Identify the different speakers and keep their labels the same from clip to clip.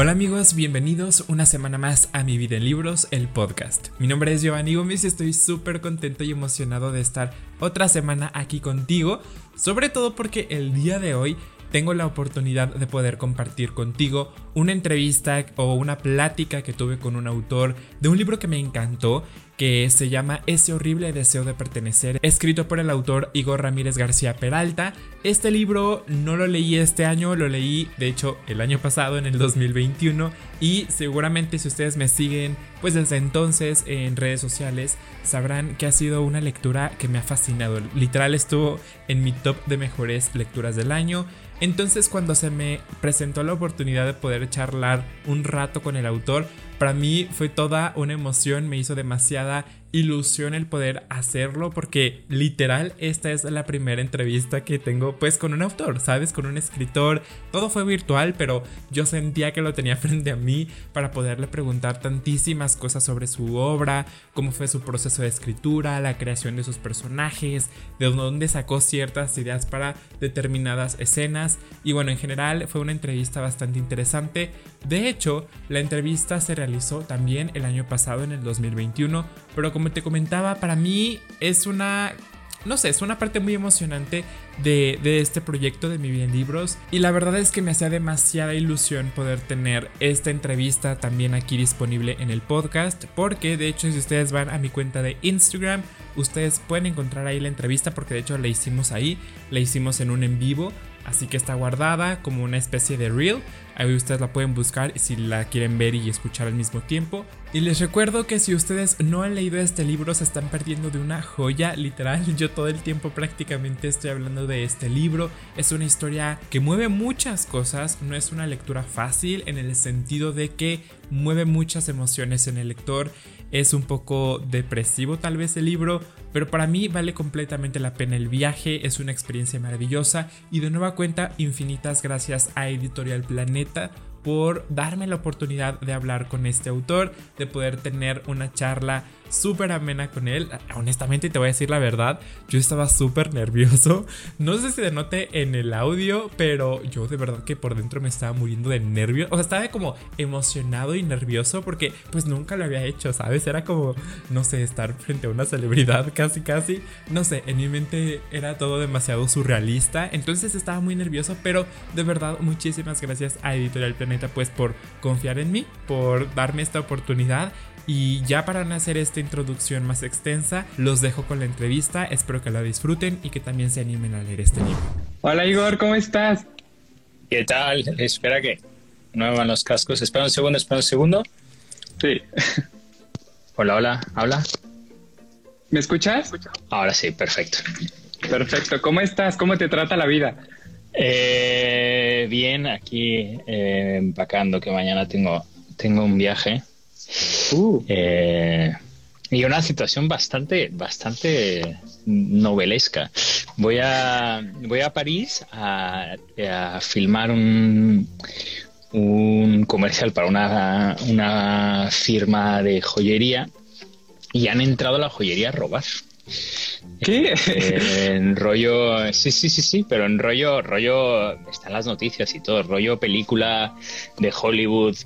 Speaker 1: Hola amigos, bienvenidos una semana más a Mi Vida en Libros, el podcast. Mi nombre es Giovanni Gómez y estoy súper contento y emocionado de estar otra semana aquí contigo, sobre todo porque el día de hoy tengo la oportunidad de poder compartir contigo una entrevista o una plática que tuve con un autor de un libro que me encantó que se llama Ese horrible deseo de pertenecer, escrito por el autor Igor Ramírez García Peralta. Este libro no lo leí este año, lo leí de hecho el año pasado, en el 2021, y seguramente si ustedes me siguen pues desde entonces en redes sociales, sabrán que ha sido una lectura que me ha fascinado. Literal estuvo en mi top de mejores lecturas del año. Entonces cuando se me presentó la oportunidad de poder charlar un rato con el autor, para mí fue toda una emoción, me hizo demasiada ilusión el poder hacerlo porque literal esta es la primera entrevista que tengo pues con un autor, ¿sabes? Con un escritor. Todo fue virtual, pero yo sentía que lo tenía frente a mí para poderle preguntar tantísimas cosas sobre su obra, cómo fue su proceso de escritura, la creación de sus personajes, de dónde sacó ciertas ideas para determinadas escenas y bueno, en general fue una entrevista bastante interesante. De hecho, la entrevista se realizó también el año pasado en el 2021, pero como te comentaba, para mí es una no sé, es una parte muy emocionante de, este proyecto de Mi Bien Libros. Y la verdad es que me hacía demasiada ilusión poder tener esta entrevista también aquí disponible en el podcast. Porque de hecho, si ustedes van a mi cuenta de Instagram, ustedes pueden encontrar ahí la entrevista. Porque de hecho la hicimos ahí, la hicimos en un en vivo. Así que está guardada como una especie de reel. Ahí ustedes la pueden buscar si la quieren ver y escuchar al mismo tiempo. Y les recuerdo que si ustedes no han leído este libro se están perdiendo de una joya literal. Yo todo el tiempo prácticamente estoy hablando de este libro. Es una historia que mueve muchas cosas, no es una lectura fácil en el sentido de que mueve muchas emociones en el lector. Es un poco depresivo tal vez el libro, pero para mí vale completamente la pena el viaje, es una experiencia maravillosa. Y de nueva cuenta infinitas gracias a Editorial Planeta por darme la oportunidad de hablar con este autor, de poder tener una charla súper amena con él. Honestamente, te voy a decir la verdad, yo estaba súper nervioso. No sé si se note en el audio, pero yo de verdad que por dentro me estaba muriendo de nervios. O sea, estaba como emocionado y nervioso porque pues nunca lo había hecho, ¿sabes? Era como, no sé, estar frente a una celebridad casi, casi. No sé, en mi mente era todo demasiado surrealista. Entonces estaba muy nervioso, pero de verdad muchísimas gracias a Editorial Planeta pues por confiar en mí, por darme esta oportunidad y ya para no hacer esta introducción más extensa, los dejo con la entrevista. Espero que la disfruten y que también se animen a leer este libro.
Speaker 2: Hola Igor, ¿cómo estás?
Speaker 3: ¿Qué tal? Espera que no los cascos. Espera un segundo, espera un segundo.
Speaker 2: Sí.
Speaker 3: Hola, hola, habla.
Speaker 2: ¿Me escuchas?
Speaker 3: Ahora sí, perfecto.
Speaker 2: Perfecto. ¿Cómo estás? ¿Cómo te trata la vida?
Speaker 3: Eh, bien, aquí eh, empacando que mañana tengo, tengo un viaje Uh. Eh, y una situación bastante, bastante novelesca. Voy a, voy a París a, filmar un, un comercial para una, una firma de joyería y han entrado a la joyería a robar.
Speaker 2: ¿Qué?
Speaker 3: Eh, en rollo, sí, sí, sí, sí, pero en rollo, rollo, están las noticias y todo, rollo película de Hollywood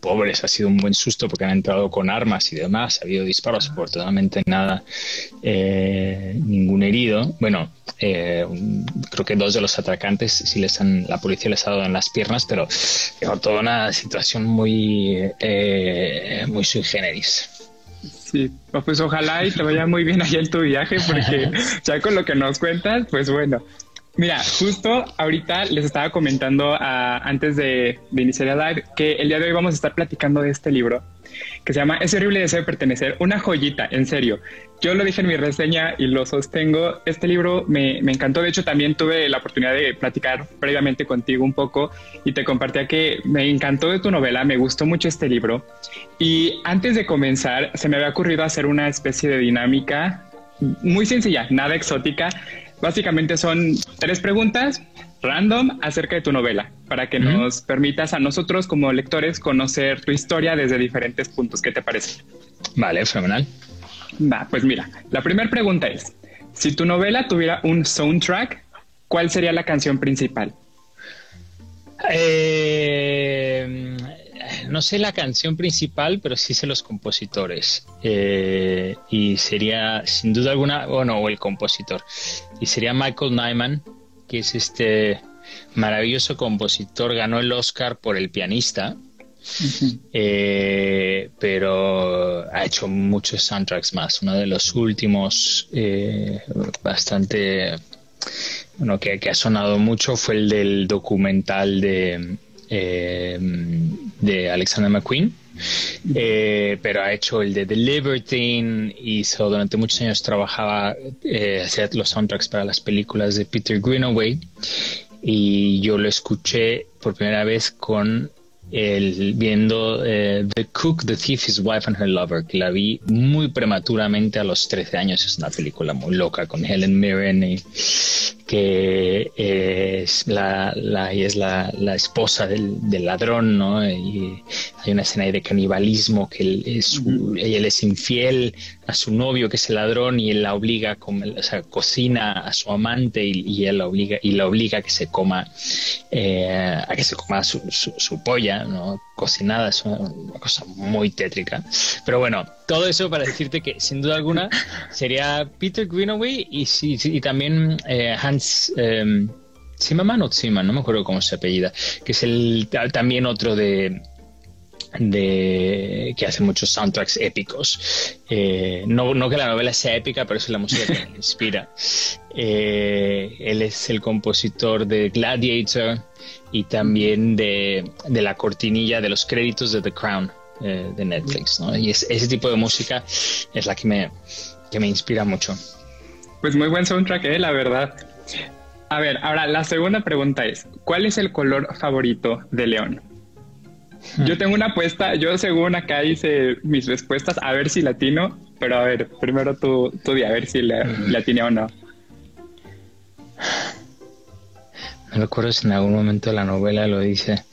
Speaker 3: pobres, ha sido un buen susto porque han entrado con armas y demás, ha habido disparos, afortunadamente nada, eh, ningún herido. Bueno, eh, creo que dos de los atacantes sí les han, la policía les ha dado en las piernas, pero toda una situación muy, eh, muy sui generis.
Speaker 2: Sí, pues ojalá y te vaya muy bien allá en tu viaje, porque ya con lo que nos cuentas, pues bueno, Mira, justo ahorita les estaba comentando antes de, iniciar el live que el día de hoy vamos a estar platicando de este libro que se llama Ese horrible deseo de pertenecer, una joyita, en serio. Yo lo dije en mi reseña y lo sostengo. Este libro me, me encantó. De hecho, también tuve la oportunidad de platicar previamente contigo un poco y te compartía que me encantó de tu novela, me gustó mucho este libro. Y antes de comenzar, se me había ocurrido hacer una especie de dinámica muy sencilla, nada exótica Básicamente son tres preguntas random acerca de tu novela, para que nos permitas a nosotros como lectores conocer tu historia desde diferentes puntos. ¿Qué te parece?
Speaker 3: Vale, fenomenal.
Speaker 2: Va, pues mira, la primera pregunta es, si tu novela tuviera un soundtrack, ¿cuál sería la canción principal?
Speaker 3: Eh, no sé la canción principal, pero sí sé los compositores. Eh, y sería, sin duda alguna, bueno, o el compositor. Y sería Michael Nyman, que es este maravilloso compositor, ganó el Oscar por El pianista. Eh, pero ha hecho muchos soundtracks más. Uno de los últimos, eh, bastante, bueno, que, ha sonado mucho fue el del documental de, eh, de Alexander McQueen. pero ha hecho el de The Libertine, hizo durante muchos años trabajaba, hacía los soundtracks para las películas de Peter Greenaway y yo lo escuché por primera vez con el, viendo eh, The Cook, The Thief, His Wife and Her Lover, que la vi muy prematuramente a los 13 años. Es una película muy loca con Helen Mirren y que es la, la, es la, la esposa del, del, ladrón, ¿no? Y hay una escena ahí de canibalismo que él es, él es infiel a su novio que es el ladrón y él la obliga, o sea, cocina a su amante y, él la obliga y la obliga a que se coma eh, a que se coma su, su, polla, ¿no? Cocinada es una, cosa muy tétrica. Pero bueno, todo eso para decirte que sin duda alguna sería Peter Greenaway y, sí, y también eh, Hans eh, Zimmerman o Zimmerman, no me acuerdo cómo se apellida, que es el también otro de de que hace muchos soundtracks épicos. Eh, no, no, que la novela sea épica, pero es la música que me inspira. Eh, él es el compositor de Gladiator y también de, de la cortinilla de los créditos de The Crown eh, de Netflix. ¿no? Y es, ese tipo de música es la que me, que me inspira mucho.
Speaker 2: Pues muy buen soundtrack, eh, la verdad. A ver, ahora la segunda pregunta es, ¿cuál es el color favorito de León? Yo tengo una apuesta, yo según acá hice mis respuestas, a ver si latino, pero a ver, primero tú, tú di a ver si la, latine o no.
Speaker 3: No recuerdo si en algún momento la novela lo dice.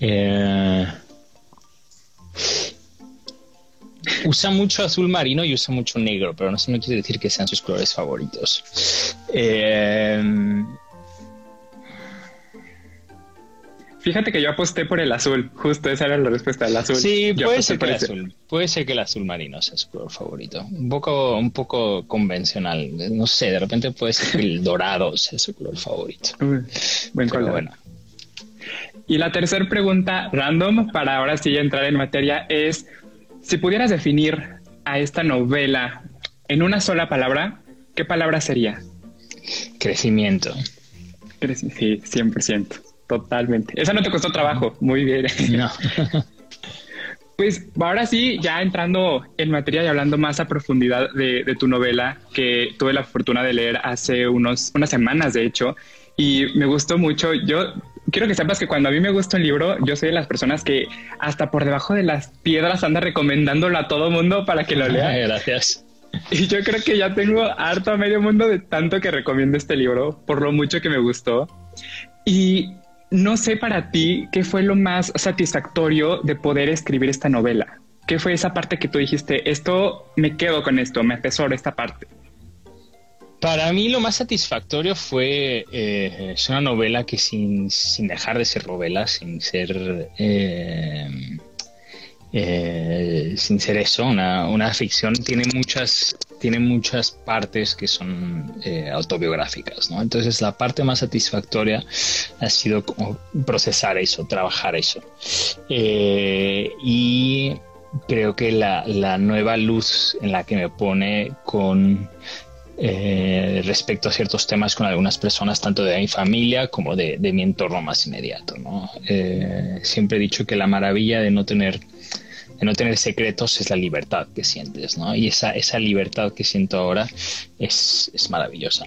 Speaker 3: Eh, usa mucho azul marino y usa mucho negro, pero no sé, no quiere decir que sean sus colores favoritos. Eh,
Speaker 2: Fíjate que yo aposté por el azul, justo esa era la respuesta, el azul.
Speaker 3: Sí, puede ser que el azul, puede ser que el azul marino sea su color favorito. Un poco, un poco convencional, no sé, de repente puede ser que el dorado sea su color favorito.
Speaker 2: buen color. Bueno. Y la tercera pregunta random, para ahora sí entrar en materia, es si pudieras definir a esta novela en una sola palabra, ¿qué palabra sería?
Speaker 3: Crecimiento.
Speaker 2: sí, 100%. Totalmente. Esa no te costó trabajo. Muy bien. No. Pues ahora sí, ya entrando en materia y hablando más a profundidad de, tu novela, que tuve la fortuna de leer hace unos, unas semanas, de hecho, y me gustó mucho. Yo quiero que sepas que cuando a mí me gusta un libro, yo soy de las personas que hasta por debajo de las piedras anda recomendándolo a todo mundo para que lo lea.
Speaker 3: Gracias.
Speaker 2: Y yo creo que ya tengo harto a medio mundo de tanto que recomiendo este libro, por lo mucho que me gustó. Y no sé para ti qué fue lo más satisfactorio de poder escribir esta novela. ¿Qué fue esa parte que tú dijiste, esto me quedo con esto, me atesoro esta parte?
Speaker 3: Para mí lo más satisfactorio fue, eh, es una novela que sin, dejar de ser novela, sin ser eh, eh, sin ser eso, una, ficción tiene muchas, tiene muchas partes que son eh, autobiográficas, ¿no? Entonces la parte más satisfactoria ha sido procesar eso, trabajar eso. Eh, y creo que la, nueva luz en la que me pone con respecto a ciertos temas con algunas personas, tanto de mi familia como de, de mi entorno más inmediato. ¿no? siempre he dicho que la maravilla de no tener de no tener secretos es la libertad que sientes, ¿no? Y esa, esa libertad que siento ahora es, maravillosa.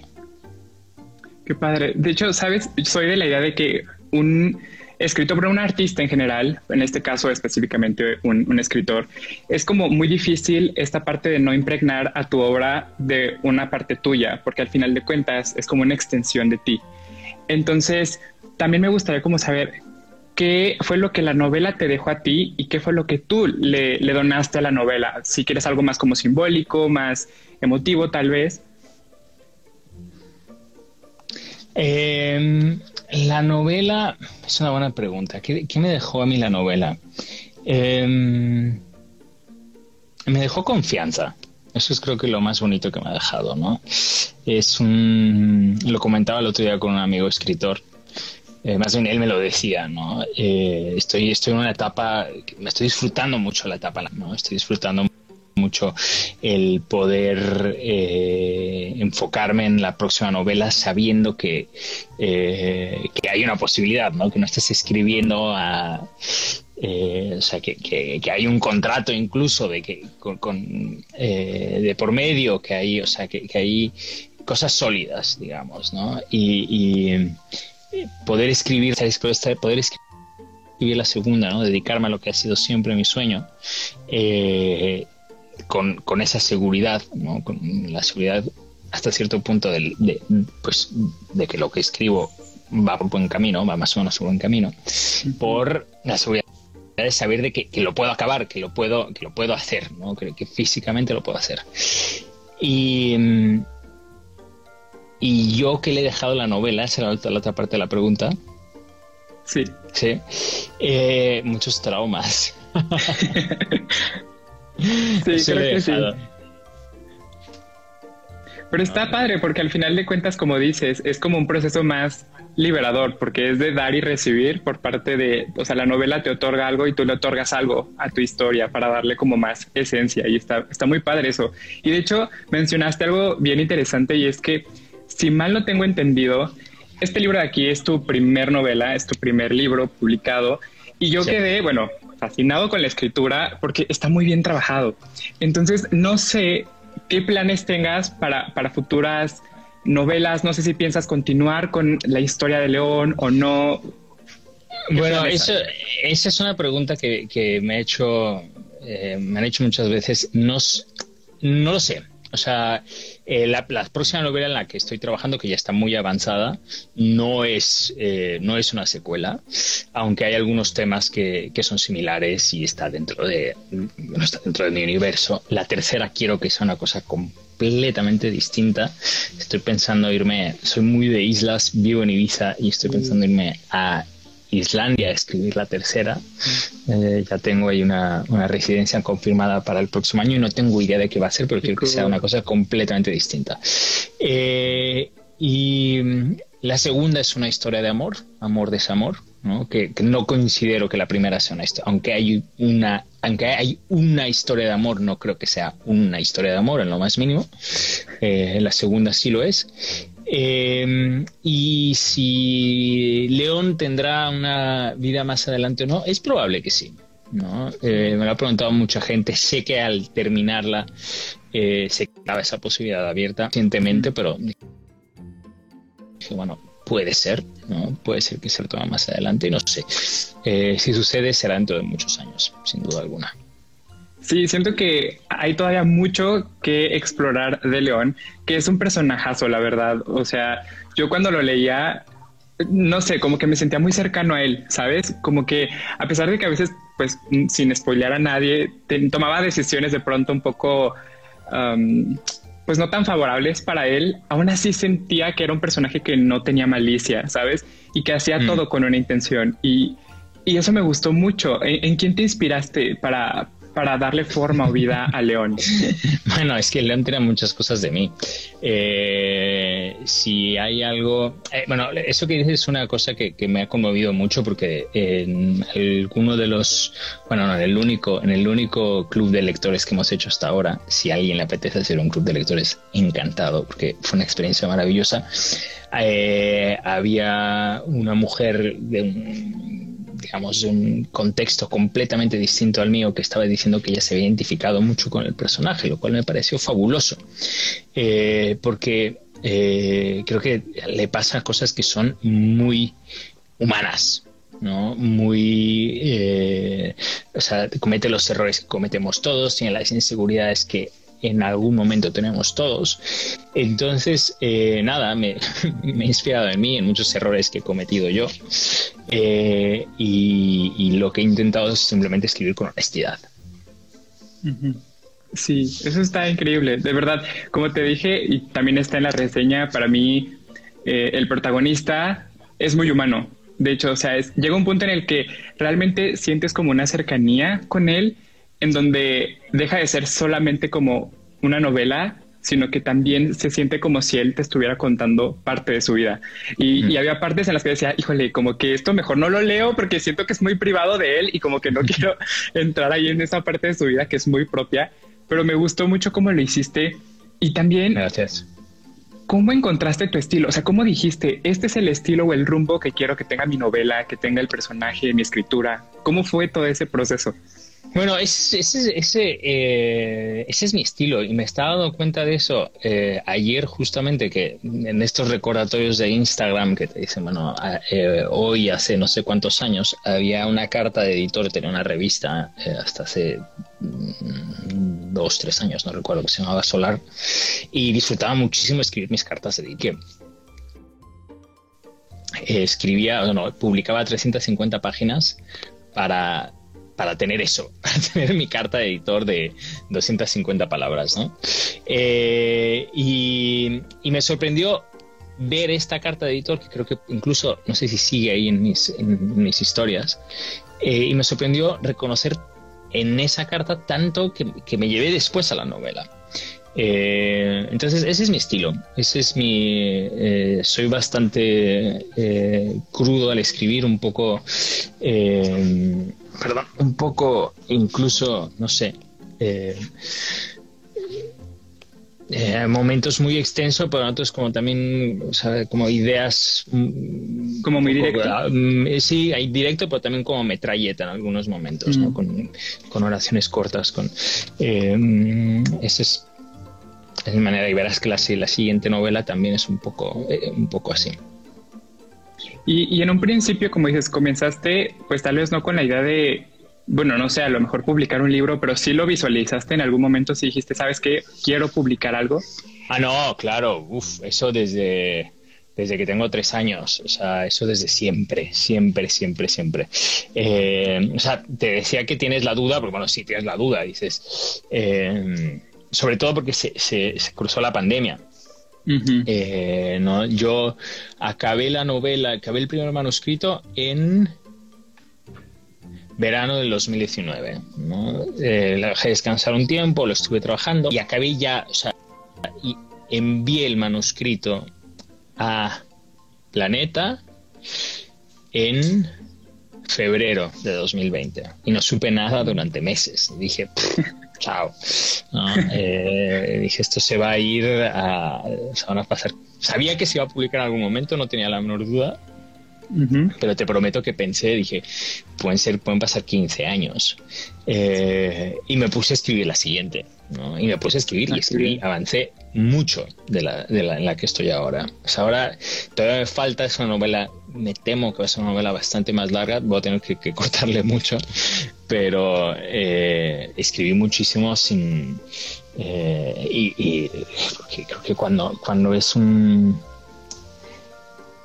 Speaker 2: Qué padre. De hecho, sabes, soy de la idea de que un escritor, por un artista en general, en este caso específicamente un, un, escritor, es como muy difícil esta parte de no impregnar a tu obra de una parte tuya, porque al final de cuentas es como una extensión de ti. Entonces, también me gustaría como saber qué fue lo que la novela te dejó a ti y qué fue lo que tú le, donaste a la novela. Si quieres algo más como simbólico, más emotivo tal vez.
Speaker 3: Em, la novela es una buena pregunta. ¿Qué, me dejó a mí la novela? Em, me dejó confianza. Eso es creo que lo más bonito que me ha dejado, ¿no? Es un... Lo comentaba el otro día con un amigo escritor. Eh, más bien él me lo decía, ¿no? Eh, estoy, estoy en una etapa, me estoy disfrutando mucho la etapa, ¿no? Estoy disfrutando mucho el poder eh, enfocarme en la próxima novela sabiendo que, que hay una posibilidad, ¿no? Que no estás escribiendo a, o sea, que, que, hay un contrato incluso de que con, eh, de por medio, que hay, o sea, que, hay cosas sólidas, digamos, ¿no? Y, poder escribir, poder escribir la segunda, ¿no? Dedicarme a lo que ha sido siempre mi sueño, eh, con, con, esa seguridad, ¿no? Con la seguridad hasta cierto punto de, pues, de que lo que escribo va por buen camino, va más o menos por buen camino, por la seguridad de saber de que, lo puedo acabar, que lo puedo, que lo puedo hacer, ¿no? que, que físicamente lo puedo hacer. Y, y yo que le he dejado la novela, esa era la, otra parte de la pregunta.
Speaker 2: Sí.
Speaker 3: Sí. Eh, muchos traumas.
Speaker 2: sí, creo que sí. Pero está padre porque al final de cuentas, como dices, es como un proceso más liberador porque es de dar y recibir por parte de, o sea, la novela te otorga algo y tú le otorgas algo a tu historia para darle como más esencia y está, está muy padre eso. Y de hecho mencionaste algo bien interesante y es que, si mal no tengo entendido, este libro de aquí es tu primer novela, es tu primer libro publicado y yo quedé, bueno, fascinado con la escritura porque está muy bien trabajado. Entonces, no sé qué planes tengas para, para futuras novelas, no sé si piensas continuar con la historia de León o no.
Speaker 3: Bueno, eso, esa es una pregunta que, me, hecho, eh, me han hecho muchas veces. No, no lo sé. O sea, eh, la, próxima novela en la que estoy trabajando, que ya está muy avanzada, no es, eh, no es una secuela, aunque hay algunos temas que, son similares y está dentro de, no está dentro de mi universo. La tercera quiero que sea una cosa completamente distinta. Estoy pensando irme, soy muy de islas, vivo en Ibiza y estoy pensando irme a Islandia a escribir la tercera. Eh, ya tengo ahí una, residencia confirmada para el próximo año y no tengo idea de qué va a ser, pero quiero que sea una cosa completamente distinta. Eh, y mm, la segunda es una historia de amor, amor desamor, ¿no? Que, no considero que la primera sea una historia, aunque hay una, aunque hay una historia de amor, no creo que sea una historia de amor en lo más mínimo. Eh, la segunda sí lo es. Em, y si León tendrá una vida más adelante o no, es probable que sí. ¿no? Eh, me lo ha preguntado mucha gente. Sé que al terminarla eh, se quedaba esa posibilidad abierta recientemente, pero bueno, puede ser, ¿no? Puede ser que se retome más adelante y no sé. Eh, si sucede, será dentro de muchos años, sin duda alguna.
Speaker 2: Sí, siento que hay todavía mucho que explorar de León, que es un personajazo, la verdad. O sea, yo cuando lo leía, no sé, como que me sentía muy cercano a él, ¿sabes? Como que a pesar de que a veces, pues, sin spoilear a nadie, tomaba decisiones de pronto un poco, pues, no tan favorables para él, aún así sentía que era un personaje que no tenía malicia, ¿sabes? Y que hacía mm. todo con una intención. Y, eso me gustó mucho. ¿En, quién te inspiraste para, para darle forma o vida a León?
Speaker 3: bueno, es que León tiene muchas cosas de mí. Eh, si hay algo, eh, bueno, eso que dices es una cosa que, me ha conmovido mucho porque en alguno de los, bueno, no, en el único, en el único club de lectores que hemos hecho hasta ahora, si alguien le apetece hacer un club de lectores, encantado, porque fue una experiencia maravillosa. Eh, había una mujer de un digamos, un contexto completamente distinto al mío, que estaba diciendo que ella se había identificado mucho con el personaje, lo cual me pareció fabuloso, eh, porque eh, creo que le pasa cosas que son muy humanas, ¿no? Muy. Eh, o sea, comete los errores que cometemos todos, tiene las inseguridades que en algún momento tenemos todos. Entonces, eh, nada, me, me, he inspirado en mí, en muchos errores que he cometido yo. Eh, y, lo que he intentado es simplemente escribir con honestidad.
Speaker 2: Sí, eso está increíble. De verdad, como te dije, y también está en la reseña, para mí eh, el protagonista es muy humano. De hecho, o sea, llega un punto en el que realmente sientes como una cercanía con él, en donde deja de ser solamente como una novela, sino que también se siente como si él te estuviera contando parte de su vida. Y, había partes en las que decía, híjole, como que esto mejor no lo leo porque siento que es muy privado de él y como que no quiero entrar ahí en esa parte de su vida que es muy propia, pero me gustó mucho cómo lo hiciste. Y también...
Speaker 3: Gracias.
Speaker 2: ¿Cómo encontraste tu estilo? O sea, ¿cómo dijiste, este es el estilo o el rumbo que quiero que tenga mi novela, que tenga el personaje, mi escritura? ¿Cómo fue todo ese proceso?
Speaker 3: Bueno, ese, ese, eh, ese, es mi estilo y me estaba dando cuenta de eso eh, ayer justamente que en estos recordatorios de Instagram que te dicen, bueno, eh, hoy hace no sé cuántos años había una carta de editor, tenía una revista hasta hace mm, dos, tres años, no recuerdo, que se llamaba Solar y disfrutaba muchísimo escribir mis cartas de editor escribía, bueno, publicaba 350 páginas para para tener eso, para tener mi carta de editor de 250 palabras, ¿no? Eh, y, me sorprendió ver esta carta de editor, que creo que incluso, no sé si sigue ahí en mis, historias, eh, y me sorprendió reconocer en esa carta tanto que, me llevé después a la novela. Eh, entonces, ese es mi estilo. Ese es mi. soy bastante crudo al escribir, un poco perdón, un poco incluso, no sé, eh, eh, momentos muy extensos, pero otros como también, o sea, como ideas...
Speaker 2: Mm, como muy directo.
Speaker 3: Ah, mm, eh, sí, hay directo, pero también como metralleta en algunos momentos, ¿no? Mm. Con, oraciones cortas, con... Eh, esa es, es mi manera, y verás que la, la siguiente novela también es un poco, un poco así.
Speaker 2: Y, en un principio, como dices, comenzaste, pues tal vez no con la idea de, bueno, no sé, a lo mejor publicar un libro, pero sí lo visualizaste en algún momento, si dijiste, ¿sabes qué? Quiero publicar algo.
Speaker 3: Ah, no, claro, Uf, eso desde, desde que tengo tres años, o sea, eso desde siempre, siempre, siempre, siempre. Eh, o sea, te decía que tienes la duda, porque bueno, sí tienes la duda, dices, eh, sobre todo porque se, se cruzó la pandemia. Eh, no, yo acabé la novela, acabé el primer manuscrito en verano del 2019. ¿no? Eh, la dejé descansar un tiempo, lo estuve trabajando y acabé ya, o sea, y envié el manuscrito a Planeta en febrero de 2020 y no supe nada durante meses. Dije, chao. Eh, dije, esto se va a ir a, se van a pasar. Sabía que se iba a publicar en algún momento, no tenía la menor duda, pero te prometo que pensé, dije, pueden ser, pueden pasar 15 años. Eh, y me puse a escribir la siguiente, y me puse a escribir y escribí, avancé mucho de la, de la en la que estoy ahora. ahora todavía me falta, esa novela, me temo que va a ser una novela bastante más larga, voy a tener que, cortarle mucho, pero eh, escribí muchísimo sin... Eh, y, creo que cuando, cuando es un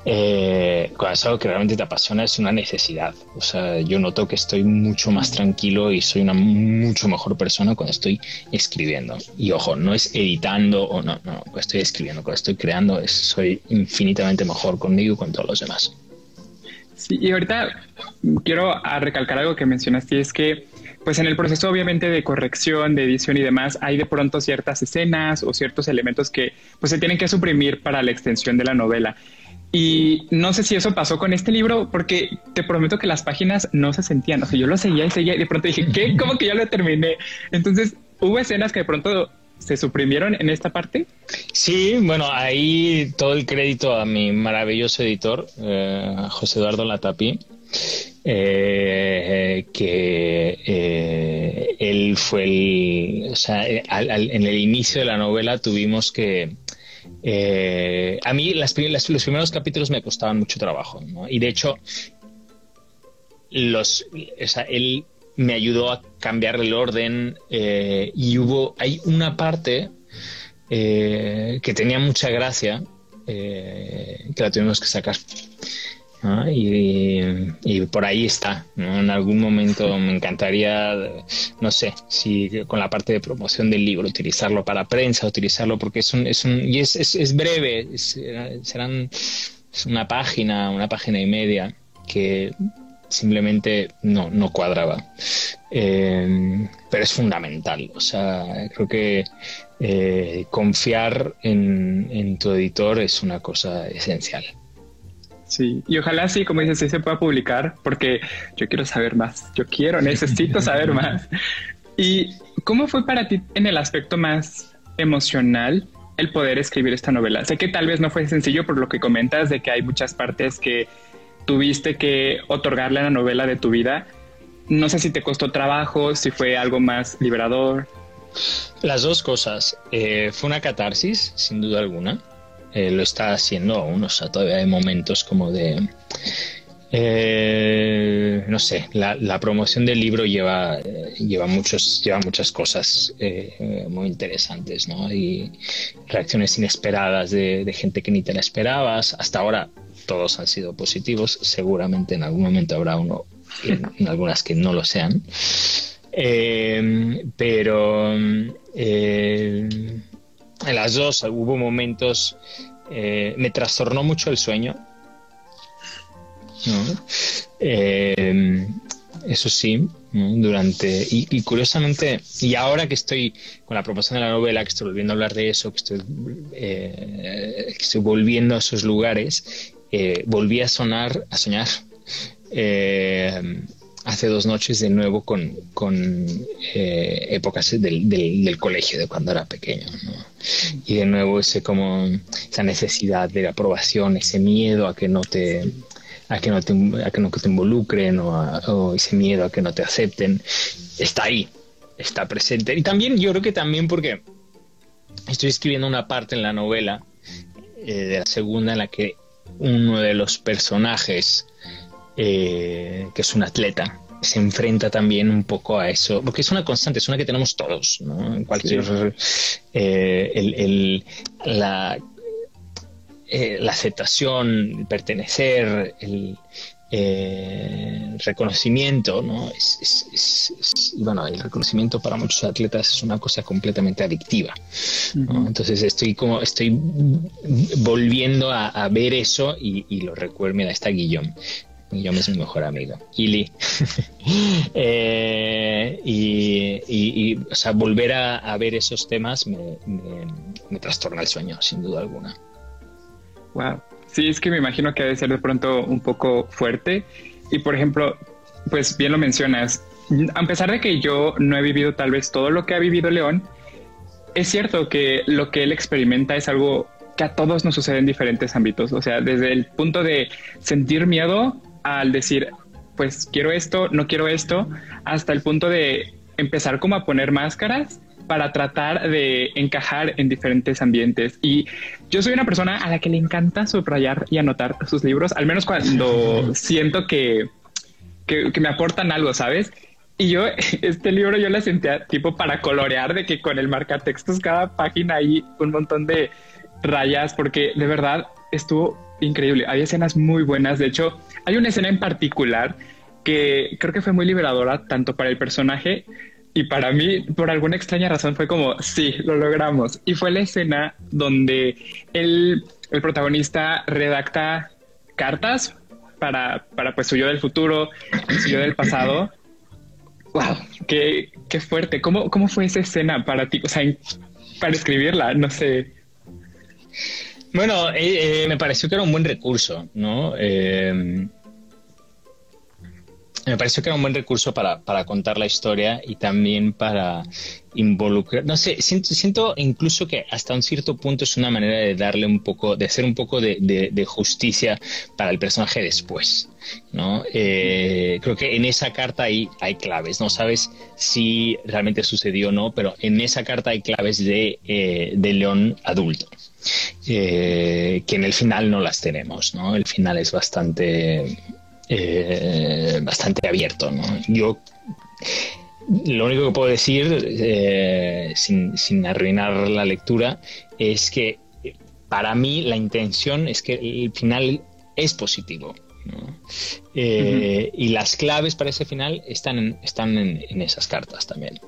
Speaker 3: eh, cuando es algo que realmente te apasiona es una necesidad. O sea, yo noto que estoy mucho más tranquilo y soy una mucho mejor persona cuando estoy escribiendo. Y ojo, no es editando o no, no, cuando estoy escribiendo, cuando estoy creando, soy infinitamente mejor conmigo y con todos los demás.
Speaker 2: Sí, y ahorita quiero recalcar algo que mencionaste, es que pues en el proceso obviamente de corrección, de edición y demás, hay de pronto ciertas escenas o ciertos elementos que pues se tienen que suprimir para la extensión de la novela. Y no sé si eso pasó con este libro, porque te prometo que las páginas no se sentían. O sea, yo lo seguía y seguía y de pronto dije, ¿qué? ¿Cómo que ya lo terminé? Entonces, ¿hubo escenas que de pronto se suprimieron en esta parte?
Speaker 3: Sí, bueno, ahí todo el crédito a mi maravilloso editor, eh, José Eduardo Latapi. Eh, que eh, él fue el, o sea, en el inicio de la novela tuvimos que, eh, a mí los primeros capítulos me costaban mucho trabajo, Y de hecho, él me ayudó a cambiar el orden eh, y hubo, hay una parte eh, que tenía mucha gracia que la tuvimos que sacar. Y, por ahí está. En algún momento me encantaría, no sé, si con la parte de promoción del libro, utilizarlo para prensa, utilizarlo porque es un, es un y es, es, breve, serán una página, una página y media. que simplemente no, no cuadraba. Eh, pero es fundamental. O sea, creo que eh, confiar en, en, tu editor es una cosa esencial.
Speaker 2: Sí, y ojalá sí, como dices, sí se pueda publicar, porque yo quiero saber más. Yo quiero, necesito saber más. ¿Y cómo fue para ti en el aspecto más emocional el poder escribir esta novela? Sé que tal vez no fue sencillo por lo que comentas de que hay muchas partes que tuviste que otorgarle a la novela de tu vida. No sé si te costó trabajo, si fue algo más liberador.
Speaker 3: Las dos cosas. Eh, fue una catarsis, sin duda alguna. Eh, lo está haciendo aún, o sea, todavía hay momentos como de... Eh, no sé, la, promoción del libro lleva, lleva, muchos, lleva muchas cosas muy interesantes, ¿no? Y reacciones inesperadas de, de, gente que ni te la esperabas. Hasta ahora todos han sido positivos, seguramente en algún momento habrá uno, en, algunas que no lo sean. Eh, pero eh, en las dos hubo momentos, eh, me trastornó mucho el sueño. eso sí, durante y, curiosamente y ahora que estoy con la promoción de la novela que estoy volviendo a hablar de eso que estoy, que estoy volviendo a esos lugares eh, volví a sonar, a soñar. Eh, hace dos noches de nuevo con, eh, épocas del, colegio, de cuando era pequeño. Y de nuevo ese como esa necesidad de la aprobación, ese miedo a que no te a que no te, a que no te involucren o, ese miedo a que no te acepten, está ahí, está presente. Y también yo creo que también porque estoy escribiendo una parte en la novela de la segunda en la que uno de los personajes, eh, que es un atleta, se enfrenta también un poco a eso, porque es una constante, es una que tenemos todos, ¿no? En cualquier. Eh, el, la, eh, la aceptación, el pertenecer, el, eh, reconocimiento, ¿no? Es, bueno, el reconocimiento para muchos atletas es una cosa completamente adictiva. Entonces estoy como, estoy volviendo a, ver eso y, lo recuerdo, mira, está Guillón. Guillón es mi mejor amigo. Ili. Eh, y, o sea, volver a, ver esos temas me, me trastorna el sueño, sin duda alguna.
Speaker 2: Wow. Sí, es que me imagino que debe ser de pronto un poco fuerte. Y por ejemplo, pues bien lo mencionas, a pesar de que yo no he vivido tal vez todo lo que ha vivido León, es cierto que lo que él experimenta es algo que a todos nos sucede en diferentes ámbitos. O sea, desde el punto de sentir miedo al decir, pues quiero esto, no quiero esto, hasta el punto de empezar como a poner máscaras para tratar de encajar en diferentes ambientes. Y yo soy una persona a la que le encanta subrayar y anotar sus libros, al menos cuando siento que, que, me aportan algo, ¿sabes? Y yo, este libro yo la sentía tipo para colorear, de que con el marcatextos cada página hay un montón de rayas, porque de verdad estuvo increíble. Hay escenas muy buenas. De hecho, hay una escena en particular que creo que fue muy liberadora, tanto para el personaje y para mí, por alguna extraña razón, fue como, sí, lo logramos. Y fue la escena donde el, el protagonista redacta cartas para, para pues su yo del futuro, su yo del pasado. ¡Wow! ¡Qué, qué fuerte! ¿Cómo, ¿Cómo fue esa escena para ti? O sea, para escribirla, no sé.
Speaker 3: Bueno, eh, eh, me pareció que era un buen recurso, ¿no? Eh, me pareció que era un buen recurso para, contar la historia y también para involucrar, no sé, siento, siento incluso que hasta un cierto punto es una manera de darle un poco, de hacer un poco de, justicia para el personaje después, ¿no? Eh, creo que en esa carta hay, hay claves, no sabes si realmente sucedió o no, pero en esa carta hay claves de, eh, de León adulto. Eh, que en el final no las tenemos, ¿no? El final es bastante eh, bastante abierto. ¿no? Yo lo único que puedo decir, eh, sin, arruinar la lectura, es que para mí la intención es que el final es positivo. Eh, y las claves para ese final están en, están en, esas cartas también.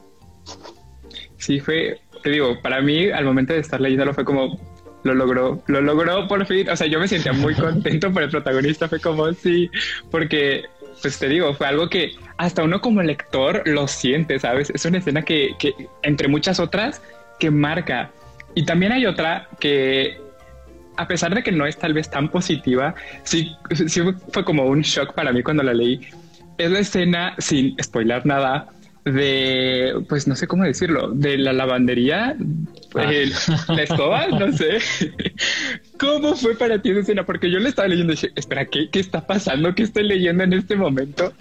Speaker 2: Sí, fue, te digo, para mí al momento de estar leyéndolo fue como, lo logró, lo logró por fin. O sea, yo me sentía muy contento por el protagonista. Fue como, sí, porque, pues te digo, fue algo que hasta uno como lector lo siente, ¿sabes? Es una escena que, que entre muchas otras, que marca. Y también hay otra que, a pesar de que no es tal vez tan positiva, sí, sí fue como un shock para mí cuando la leí. Es la escena, sin spoiler nada, de, pues no sé cómo decirlo, de la lavandería, ah. la escoba, no sé. ¿Cómo fue para ti esa escena? Porque yo le estaba leyendo y dije, espera, ¿qué, ¿qué está pasando? ¿Qué estoy leyendo en este momento?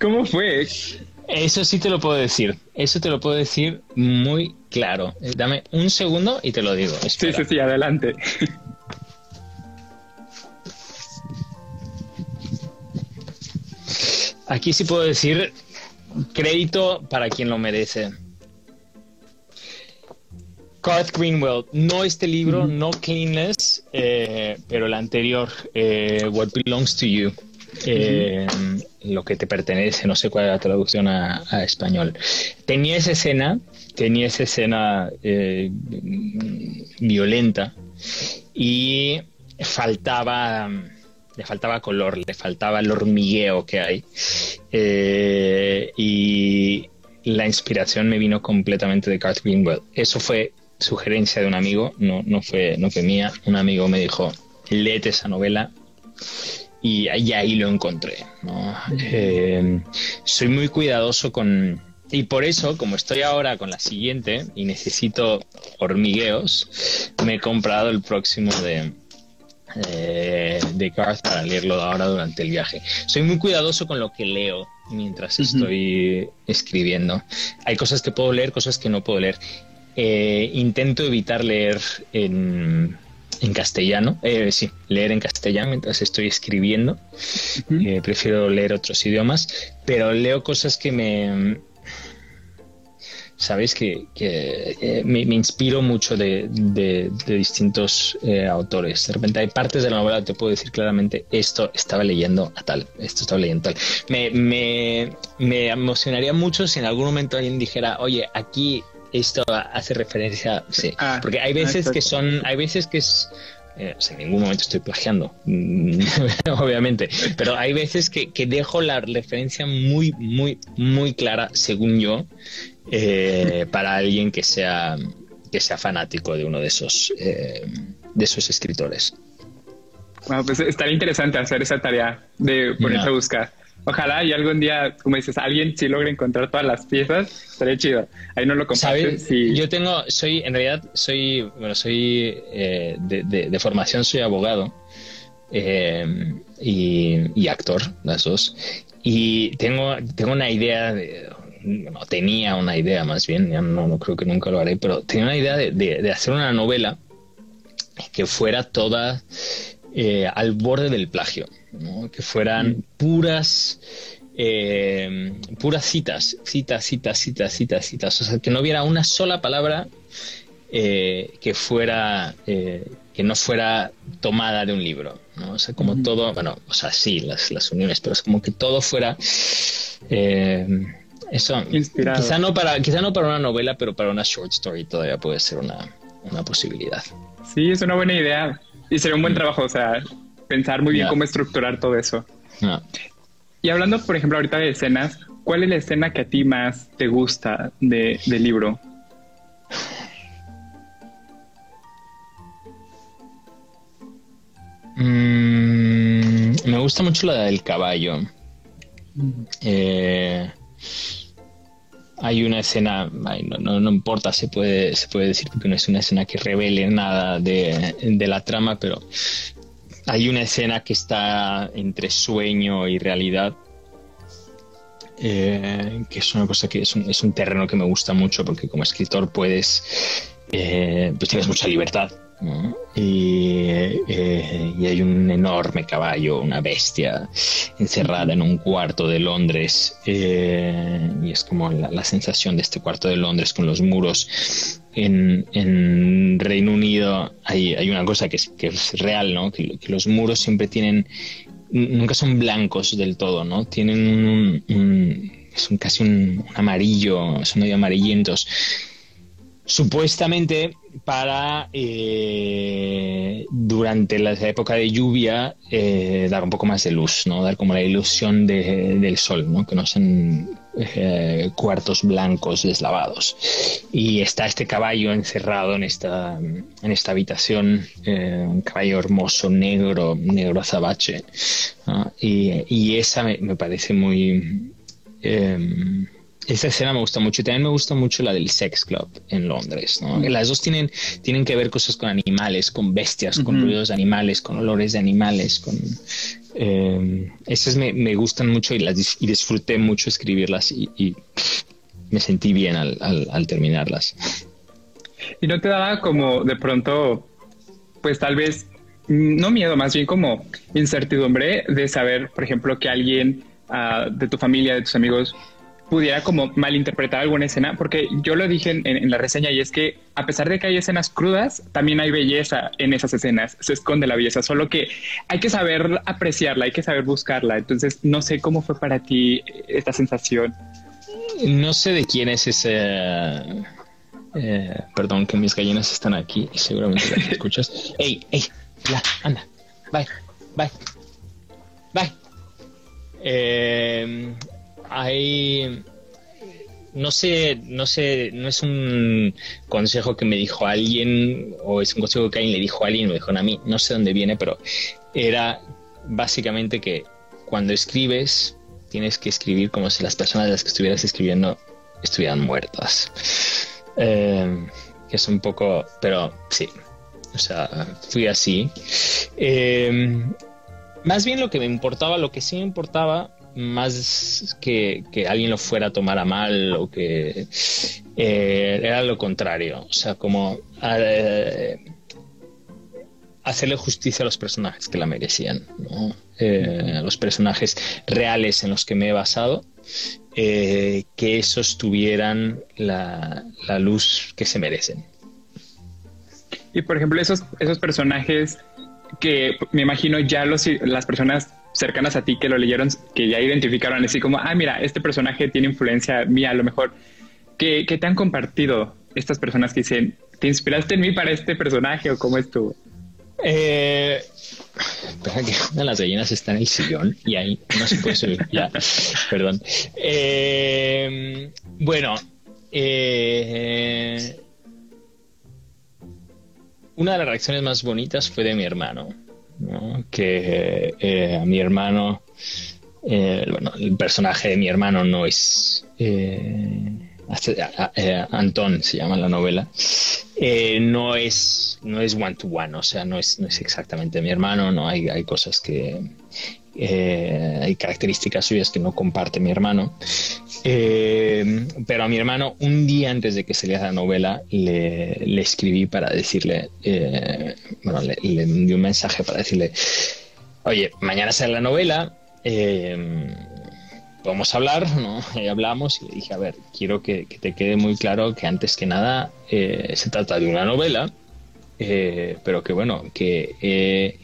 Speaker 2: ¿Cómo fue?
Speaker 3: Eso sí te lo puedo decir. Eso te lo puedo decir muy claro. Dame un segundo y te lo digo.
Speaker 2: Sí, sí, sí, adelante.
Speaker 3: Aquí sí puedo decir crédito para quien lo merece. Garth Greenwell, no este libro, no Cleanless, eh, pero el anterior, eh, What Belongs to You, eh, lo que te pertenece, no sé cuál es la traducción a, español. Tenía esa escena, tenía esa escena violenta y faltaba le faltaba color, le faltaba el hormigueo que hay. Eh, y la inspiración me vino completamente de Garth Greenwell. Eso fue sugerencia de un amigo, no, no, fue, no fue mía. Un amigo me dijo, léete esa novela y ahí, lo encontré. Eh, soy muy cuidadoso con... Y por eso, como estoy ahora con la siguiente y necesito hormigueos, me he comprado el próximo de, eh, de Garth para leerlo ahora durante el viaje. Soy muy cuidadoso con lo que leo mientras estoy escribiendo. Hay cosas que puedo leer, cosas que no puedo leer. Eh, intento evitar leer en, castellano, eh, sí, leer en castellano mientras estoy escribiendo. prefiero leer otros idiomas, pero leo cosas que me sabéis que, eh, me, inspiro mucho de, distintos eh, autores. De repente hay partes de la novela que te puedo decir claramente, esto estaba leyendo a tal, esto estaba leyendo tal. Me, me, emocionaría mucho si en algún momento alguien dijera, oye, aquí esto hace referencia, sí, ah, porque hay veces que son, hay veces que es... Eh, en ningún momento estoy plagiando, obviamente, pero hay veces que, que, dejo la referencia muy, muy, muy clara, según yo, eh, para alguien que sea, que sea fanático de uno de esos, eh, de esos escritores.
Speaker 2: Bueno, pues estaría interesante hacer esa tarea de ponerse a buscar. Ojalá y algún día, como dices, alguien si logra encontrar todas las piezas, estaría chido. Ahí no lo compartes.
Speaker 3: Yo tengo, soy, en realidad, soy, bueno, soy eh, de, formación, soy abogado y, y, actor, las dos. Y tengo, tengo una idea de, bueno, tenía una idea más bien, ya no, no, creo que nunca lo haré, pero tenía una idea de, hacer una novela que fuera toda eh, al borde del plagio, que fueran mm. puras... Eh, puras citas, citas, citas, citas, citas, citas, o sea, que no hubiera una sola palabra eh, que fuera que no fuera tomada de un libro, ¿no? O sea, como todo, bueno, o sea, sí, las, las uniones, pero es como que todo fuera eso, Inspirado. Quizá no, para, quizá no para una novela, pero para una short story todavía puede ser una, posibilidad.
Speaker 2: Sí, es una buena idea. Y sería un buen mm. trabajo, o sea, pensar muy bien cómo estructurar todo eso. Y hablando, por ejemplo, ahorita de escenas, ¿cuál es la escena que a ti más te gusta de, del libro?
Speaker 3: Mm, me gusta mucho la del caballo. Mm. Eh, hay una escena, no, no, importa, se puede, se puede decir porque no es una escena que revele nada de, la trama, pero hay una escena que está entre sueño y realidad, eh, que es una cosa que es un, es un, terreno que me gusta mucho porque como escritor puedes, eh, pues tienes mucha libertad eh, y, hay un enorme caballo, una bestia encerrada en un cuarto de Londres. Eh, y es como la, sensación de este cuarto de Londres con los muros. En, Reino Unido hay, hay, una cosa que es, que es real, ¿no? Que, los muros siempre tienen, nunca son blancos del todo, ¿no? Tienen un, son casi un, amarillo, son medio amarillentos. Supuestamente para eh, durante la época de lluvia eh, dar un poco más de luz, ¿no? Dar como la ilusión del sol, ¿no? Que no sean eh, cuartos blancos deslavados. Y está este caballo encerrado en esta, en esta habitación, un caballo hermoso, negro, negro azabache. Y, esa me, parece muy... Esa escena me gusta mucho. También me gusta mucho la del Sex Club en Londres. ¿no? Las dos tienen, tienen que ver cosas con animales, con bestias, con ruidos de animales, con olores de animales. Con, eh, esas me, me, gustan mucho y, las, y disfruté mucho escribirlas y, me sentí bien al, al, al, terminarlas.
Speaker 2: ¿Y no te daba como de pronto, pues tal vez, no miedo, más bien como incertidumbre de saber, por ejemplo, que alguien uh, de tu familia, de tus amigos, pudiera como malinterpretar alguna escena, porque yo lo dije en, la reseña y es que a pesar de que hay escenas crudas, también hay belleza en esas escenas, se esconde la belleza, solo que hay que saber apreciarla, hay que saber buscarla. Entonces, no sé cómo fue para ti esta sensación.
Speaker 3: No sé de quién es ese... Eh, perdón, que mis gallinas están aquí y seguramente las escuchas. ¡Ey, ey! Ya, anda. Bye, bye, bye. Eh, hay no sé, no sé, no es un consejo que me dijo alguien o es un consejo que alguien le dijo a alguien me dijo a mí, no sé dónde viene, pero era básicamente que cuando escribes tienes que escribir como si las personas de las que estuvieras escribiendo estuvieran muertas. Eh, que es un poco, pero sí, o sea, fui así. Eh, más bien lo que me importaba, lo que sí me importaba más que, que, alguien lo fuera a tomar a mal o que eh, era lo contrario. O sea, como eh, hacerle justicia a los personajes que la merecían, ¿no? eh, los personajes reales en los que me he basado, que esos tuvieran la, la, luz que se merecen.
Speaker 2: Y por ejemplo, esos, esos personajes que me imagino ya los, las personas cercanas a ti que lo leyeron, que ya identificaron así como, ah, mira, este personaje tiene influencia mía, a lo mejor, ¿qué, te han compartido estas personas que dicen, ¿te inspiraste en mí para este personaje o cómo estuvo?
Speaker 3: Eh, espera que una de las gallinas está en el sillón y ahí no se puede subir. perdón. Eh, bueno, eh, una de las reacciones más bonitas fue de mi hermano que eh, a mi hermano, eh, bueno, el personaje de mi hermano no es... Eh, Antón se llama la novela, no es no es one to one, o sea, no es, no es exactamente mi hermano, no hay, hay cosas que hay características suyas que no comparte mi hermano, eh, pero a mi hermano, un día antes de que saliera la novela, le, escribí para decirle, eh, bueno, le, le envié un mensaje para decirle, oye, mañana sale la novela, eh, podemos hablar, ¿no? Y hablamos y le dije, a ver, quiero que te quede muy claro que antes que nada se trata de una novela, pero que bueno, que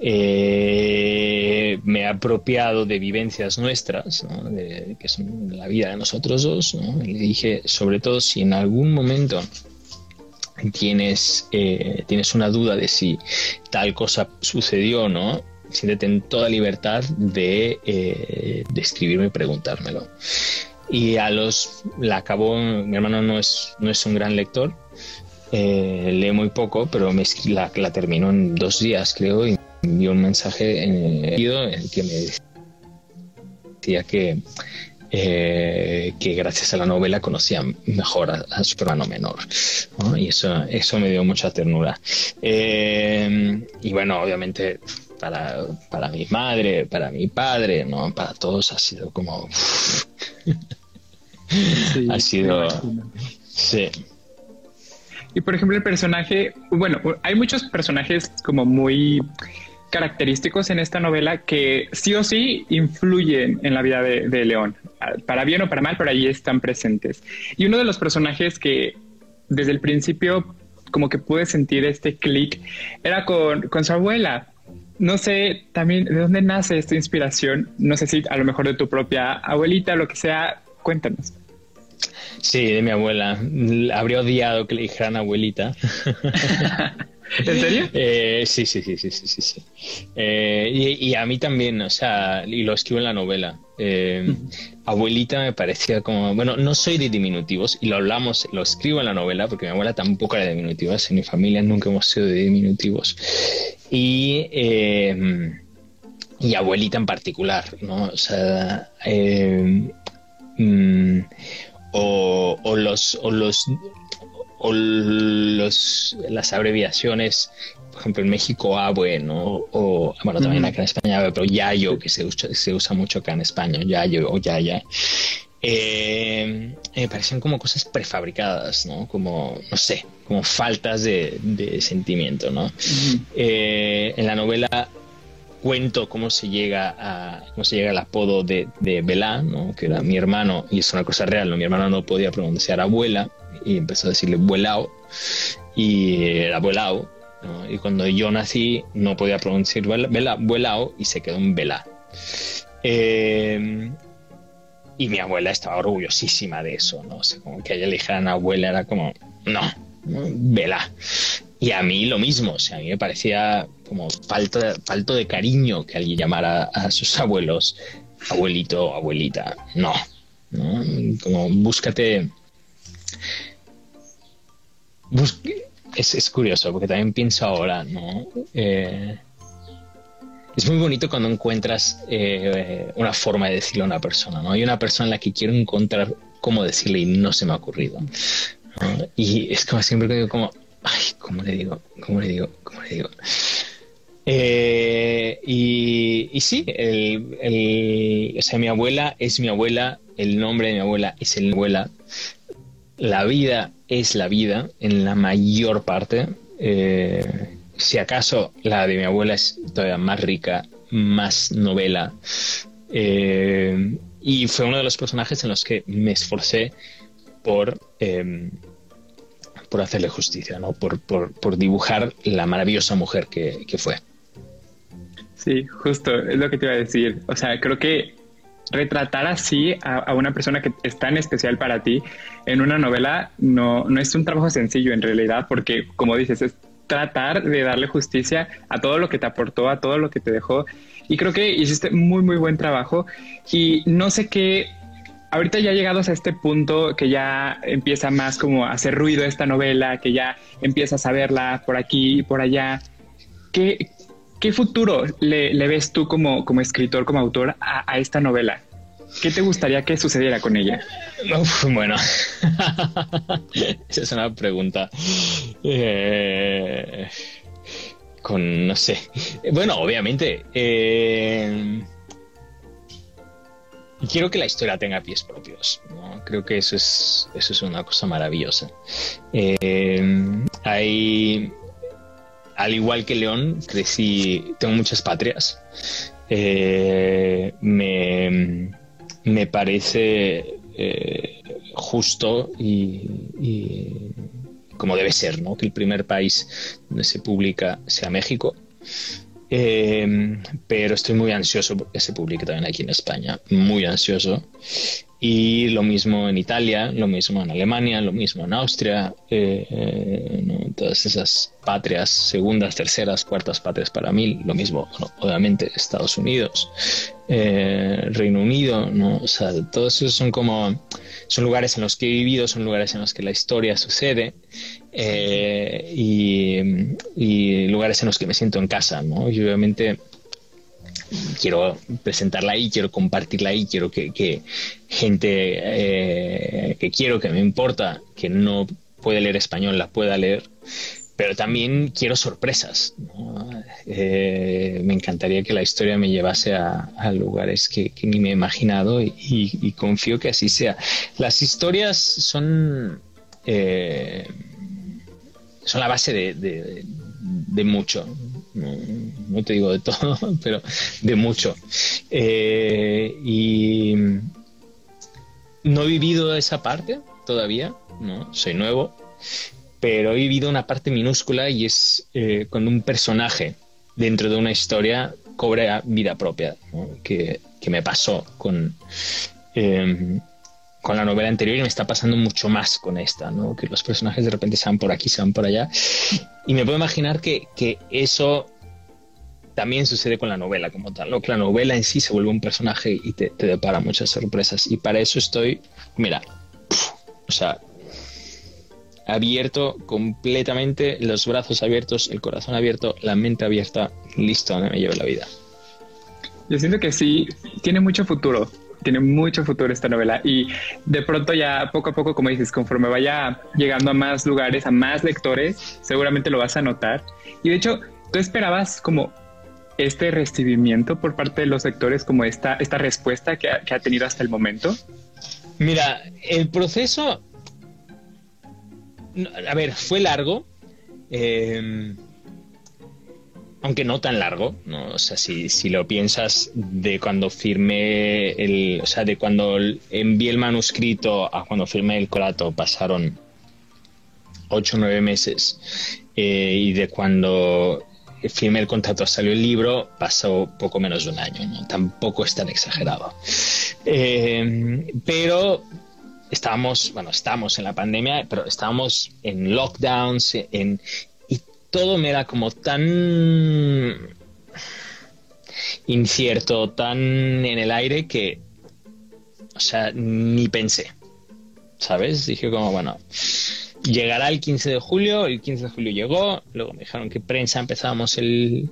Speaker 3: eh, me he apropiado de vivencias nuestras, que son la vida de nosotros dos, y le dije, sobre todo si en algún momento tienes, eh, tienes una duda de si tal cosa sucedió o no, siéntete en toda libertad de, eh, escribirme y preguntármelo. Y a los, la acabó, mi hermano no es, no es un gran lector, eh, lee muy poco, pero me, la, la terminó en dos días, creo, y envió un mensaje en el que me decía que, eh, que gracias a la novela conocía mejor a, su hermano menor. Y eso, eso me dio mucha ternura. Eh, y bueno, obviamente para, para, mi madre, para mi padre, ¿no? para todos ha sido como... ha sido... Sí.
Speaker 2: Y por ejemplo, el personaje, bueno, hay muchos personajes como muy característicos en esta novela que sí o sí influyen en la vida de, León, para bien o para mal, pero ahí están presentes. Y uno de los personajes que desde el principio como que pude sentir este clic era con, con su abuela. No sé también de dónde nace esta inspiración, no sé si a lo mejor de tu propia abuelita, lo que sea, cuéntanos.
Speaker 3: Sí, de mi abuela. Habría odiado que le dijeran abuelita.
Speaker 2: ¿En serio?
Speaker 3: Eh, sí, sí, sí, sí, sí, sí. Eh, y, a mí también, o sea, y lo escribo en la novela. Eh, abuelita me parecía como, bueno, no soy de diminutivos y lo hablamos, lo escribo en la novela porque mi abuela tampoco era de diminutivos, en mi familia nunca hemos sido de diminutivos. Y, y abuelita en particular, ¿no? O sea, mm, o, los, o los o los, las abreviaciones, por ejemplo, en México abue, ¿no? O, bueno, también acá en España, pero yayo, que se usa, se usa mucho acá en España, yayo o yaya. Eh, me parecen como cosas prefabricadas, ¿no? Como, no sé, como faltas de, sentimiento, ¿no? Eh, en la novela cuento cómo se llega a cómo se llega al apodo de, de Belá, ¿no? que era mi hermano, y es una cosa real, ¿no? mi hermano no podía pronunciar abuela y empezó a decirle vuelao y era vuelao, y cuando yo nací no podía pronunciar vuelao y se quedó en Belá. Eh, y mi abuela estaba orgullosísima de eso, ¿no? O sea, como que ella le dijeran abuela era como, no, Vela. Y a mí lo mismo, o sea, a mí me parecía como falto de, falto de cariño que alguien llamara a sus abuelos abuelito o abuelita. No, ¿no? Como búscate... es, curioso, porque también pienso ahora, ¿no? Eh, es muy bonito cuando encuentras eh, una forma de decirle a una persona, ¿no? Hay una persona en la que quiero encontrar cómo decirle y no se me ha ocurrido. Y es como siempre que digo como, ay, ¿cómo le digo? ¿Cómo le digo? ¿Cómo le digo? Eh, y, sí, el, o sea, mi abuela es mi abuela, el nombre de mi abuela es el abuela, la vida es la vida en la mayor parte. Eh, si acaso la de mi abuela es todavía más rica, más novela. Eh, y fue uno de los personajes en los que me esforcé por, em, por hacerle justicia, ¿no? Por, dibujar la maravillosa mujer que, fue.
Speaker 2: Sí, justo, es lo que te iba a decir. O sea, creo que retratar así a, una persona que es tan especial para ti en una novela no, no es un trabajo sencillo en realidad, porque como dices, es tratar de darle justicia a todo lo que te aportó, a todo lo que te dejó. Y creo que hiciste muy, muy buen trabajo. Y no sé qué ahorita ya llegados a este punto que ya empieza más como a hacer ruido esta novela, que ya empiezas a verla por aquí y por allá, ¿qué, qué futuro le, ves tú como, como escritor, como autor a, esta novela? ¿Qué te gustaría que sucediera con ella?
Speaker 3: bueno, esa es una pregunta. Eh, con, no sé. Bueno, obviamente. Eh, quiero que la historia tenga pies propios. Creo que eso es, eso es una cosa maravillosa. Eh, hay, al igual que León, crecí, tengo muchas patrias. Eh, me, me, parece eh, justo y, como debe ser, ¿no? que el primer país donde se publica sea México. Eh, pero estoy muy ansioso porque se publique también aquí en España, muy ansioso. Y lo mismo en Italia, lo mismo en Alemania, lo mismo en Austria, eh, eh, todas esas patrias, segundas, terceras, cuartas patrias para mí, lo mismo, obviamente Estados Unidos, Reino Unido, ¿no? o sea, todos esos son como, son lugares en los que he vivido, son lugares en los que la historia sucede eh, y, lugares en los que me siento en casa, ¿no? Y obviamente quiero presentarla ahí, quiero compartirla ahí, quiero que, gente eh, que quiero, que me importa, que no puede leer español, la pueda leer. Pero también quiero sorpresas. Eh, me encantaría que la historia me llevase a, lugares que, ni me he imaginado y, confío que así sea. Las historias son son la base de, mucho. No, te digo de todo, pero de mucho. Eh, y no he vivido esa parte todavía, no soy nuevo, pero he vivido una parte minúscula y es eh, cuando un personaje dentro de una historia cobra vida propia, que, me pasó con, em, con la novela anterior y me está pasando mucho más con esta, ¿no? Que los personajes de repente se van por aquí, se van por allá. Y me puedo imaginar que, que eso también sucede con la novela como tal, ¿no? Que la novela en sí se vuelve un personaje y te, te depara muchas sorpresas. Y para eso estoy, mira, o sea, abierto completamente, los brazos abiertos, el corazón abierto, la mente abierta, listo, donde me lleve la vida.
Speaker 2: Yo siento que sí, tiene mucho futuro, tiene mucho futuro esta novela y de pronto ya poco a poco, como dices, conforme vaya llegando a más lugares, a más lectores, seguramente lo vas a notar. Y de hecho, tú esperabas como este recibimiento por parte de los lectores, como esta, esta respuesta que ha, tenido hasta el momento?
Speaker 3: Mira, el proceso, a ver, fue largo, em, aunque no tan largo, ¿no? O sea, si, si, lo piensas de cuando firmé el, o sea, de cuando envié el manuscrito a cuando firmé el corato pasaron ocho o nueve meses eh, y de cuando firmé el contrato, salió el libro, pasó poco menos de un año, ¿no? tampoco es tan exagerado. Eh, pero estábamos, bueno, estamos en la pandemia, pero estábamos en lockdowns, en, todo me era como tan incierto, tan en el aire que, o sea, ni pensé, ¿sabes? Dije como, bueno, llegará el 15 de julio, el 15 de julio llegó, luego me dijeron que prensa empezábamos el,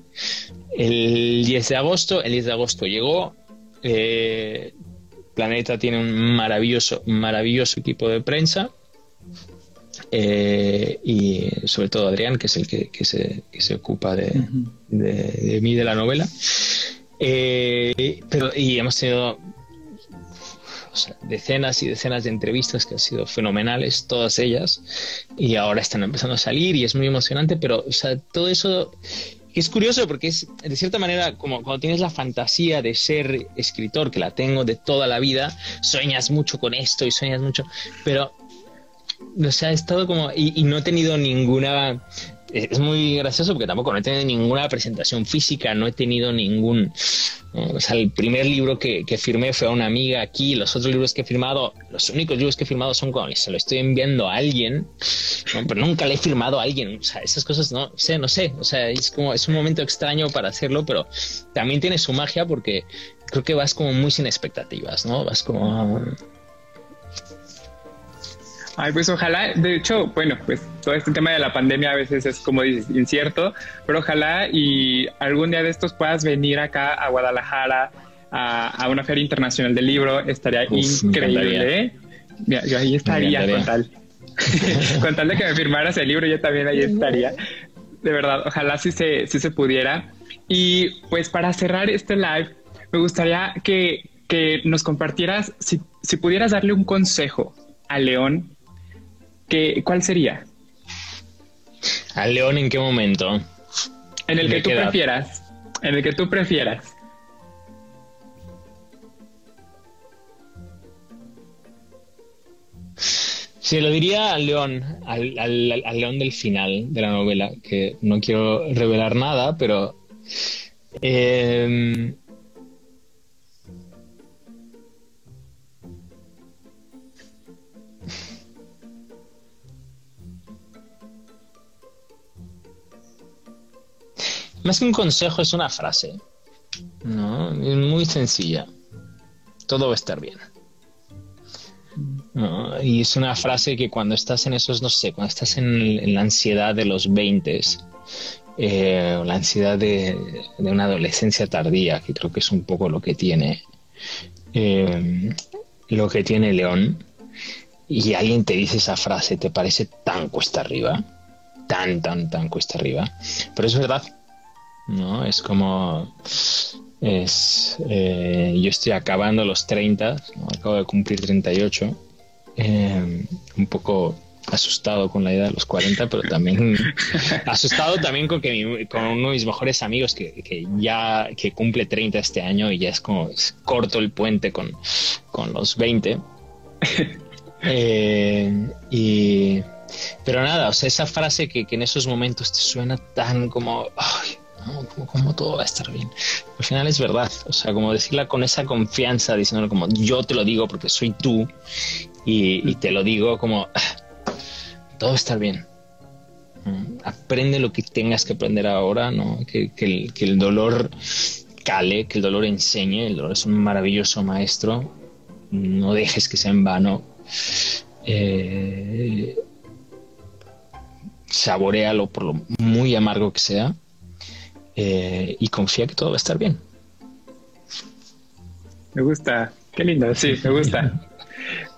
Speaker 3: el 10 de agosto, el 10 de agosto llegó, eh, Planeta tiene un maravilloso, maravilloso equipo de prensa. Eh, y sobre todo Adrián, que es el que, se, ocupa de, de, mí, de la novela. Eh, pero, y hemos tenido decenas y decenas de entrevistas que han sido fenomenales, todas ellas, y ahora están empezando a salir y es muy emocionante, pero o sea, todo eso es curioso porque es de cierta manera como cuando tienes la fantasía de ser escritor, que la tengo de toda la vida, sueñas mucho con esto y sueñas mucho, pero o sea, he estado como y no he tenido ninguna es muy gracioso porque tampoco no he tenido ninguna presentación física, no he tenido ningún... O sea, el primer libro que, firmé fue a una amiga aquí, los otros libros que he firmado, los únicos libros que he firmado son cuando se lo estoy enviando a alguien, pero nunca le he firmado a alguien, o sea, esas cosas no sé, no sé, o sea, es como, es un momento extraño para hacerlo, pero también tiene su magia porque creo que vas como muy sin expectativas, ¿no? Vas como
Speaker 2: Ay, pues ojalá, de hecho, bueno, pues todo este tema de la pandemia a veces es como dices, incierto, pero ojalá y algún día de estos puedas venir acá a Guadalajara a, una feria internacional del libro, estaría increíble. ¿eh? yo ahí estaría con tal. con tal de que me firmaras el libro, yo también ahí estaría. De verdad, ojalá si se, si se pudiera. Y pues para cerrar este live, me gustaría que, que nos compartieras, si, si pudieras darle un consejo a León ¿cuál sería?
Speaker 3: ¿Al león en qué momento?
Speaker 2: En el que tú prefieras. En el que tú prefieras.
Speaker 3: Sí, lo diría al león, al, león del final de la novela, que no quiero revelar nada, pero eh, Más que un consejo, es una frase. ¿no? Muy sencilla. Todo va a estar bien. Y es una frase que cuando estás en esos, no sé, cuando estás en, la ansiedad de los 20 eh, la ansiedad de, una adolescencia tardía, que creo que es un poco lo que tiene eh, lo que tiene León, y alguien te dice esa frase, te parece tan cuesta arriba, tan, tan, tan cuesta arriba, pero es verdad, ¿no? Es como... Es, eh, yo estoy acabando los 30, acabo de cumplir 38, eh, un poco asustado con la idea de los 40, pero también asustado también con que con uno de mis mejores amigos que, ya que cumple 30 este año y ya es como corto el puente con, con los 20. Eh, y, pero nada, o sea, esa frase que, en esos momentos te suena tan como, ¿Cómo, todo va a estar bien? Al final es verdad, o sea, como decirla con esa confianza, diciéndolo como yo te lo digo porque soy tú y, te lo digo como ah, todo va a estar bien. Mm, aprende lo que tengas que aprender ahora, ¿no? Que, el, dolor cale, que el dolor enseñe, el dolor es un maravilloso maestro, no dejes que sea en vano. Eh, saborealo por lo muy amargo que sea eh, y confía que todo va a estar bien.
Speaker 2: Me gusta, qué lindo, sí, me gusta.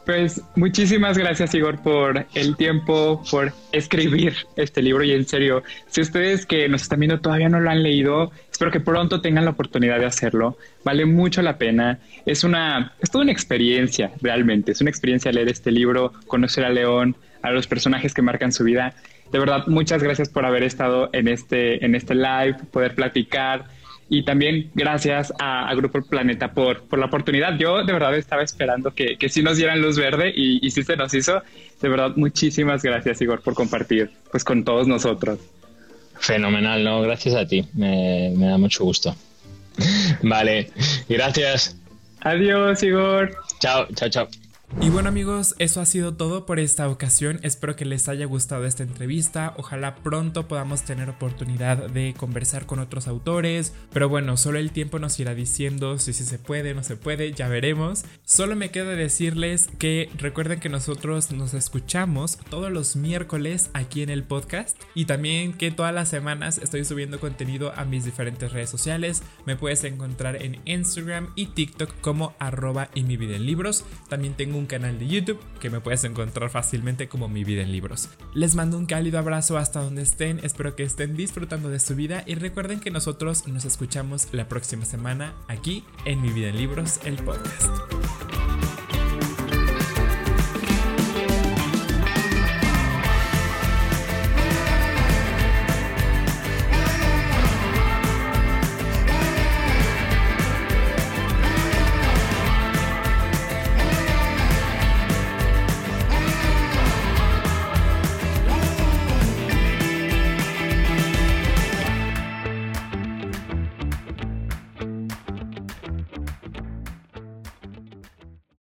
Speaker 2: Pues muchísimas gracias Igor por el tiempo, por escribir este libro y en serio, si ustedes que nos están viendo todavía no lo han leído, espero que pronto tengan la oportunidad de hacerlo. Vale mucho la pena. Es una, es toda una experiencia realmente. Es una experiencia leer este libro, conocer a León, a los personajes que marcan su vida de verdad, muchas gracias por haber estado en este, en este live, poder platicar. Y también gracias a, Grupo Planeta por, por la oportunidad. Yo de verdad estaba esperando que, que sí nos dieran luz verde y, y sí se nos hizo. De verdad, muchísimas gracias, Igor, por compartir pues con todos nosotros.
Speaker 3: Fenomenal, ¿no? Gracias a ti. Me, me da mucho gusto. vale, gracias.
Speaker 2: Adiós, Igor.
Speaker 3: Chao, chao, chao.
Speaker 1: Y bueno amigos, eso ha sido todo por esta ocasión. Espero que les haya gustado esta entrevista. Ojalá pronto podamos tener oportunidad de conversar con otros autores. Pero bueno, solo el tiempo nos irá diciendo si, se puede o no se puede, ya veremos. Solo me queda decirles que recuerden que nosotros nos escuchamos todos los miércoles aquí en el podcast. Y también que todas las semanas estoy subiendo contenido a mis diferentes redes sociales. Me puedes encontrar en Instagram y TikTok como arroba y mi vida en libros. También un canal de YouTube que me puedes encontrar fácilmente como Mi Vida en Libros. Les mando un cálido abrazo hasta donde estén, espero que estén disfrutando de su vida y recuerden que nosotros nos escuchamos la próxima semana aquí en Mi Vida en Libros, el podcast.